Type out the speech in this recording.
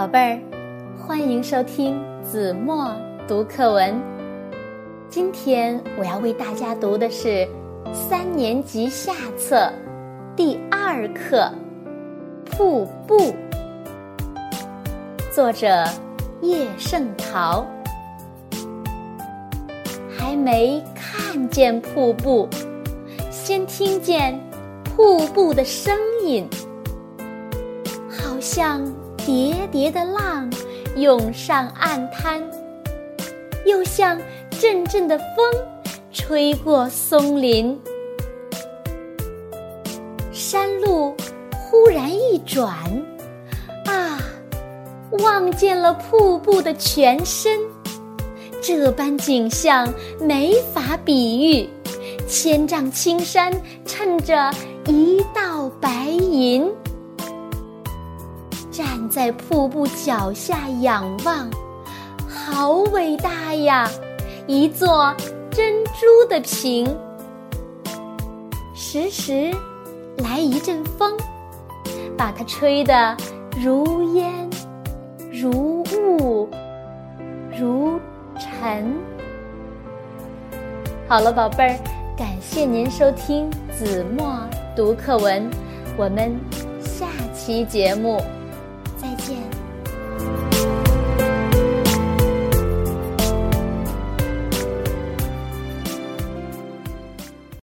宝贝儿，欢迎收听子墨读课文。今天我要为大家读的是三年级下册第二课《瀑布》，作者叶圣陶。还没看见瀑布，先听见瀑布的声音，好像叠叠的浪涌上岸滩，又像阵阵的风吹过松林。山路忽然一转，啊，望见了瀑布的全身。这般景象没法比喻，千丈青山衬着一道白银。站在瀑布脚下仰望，好伟大呀！一座珍珠的屏。时时来一阵风，把它吹得如烟如雾如。尘，好了，宝贝儿，感谢您收听子墨读课文，我们下期节目。再见。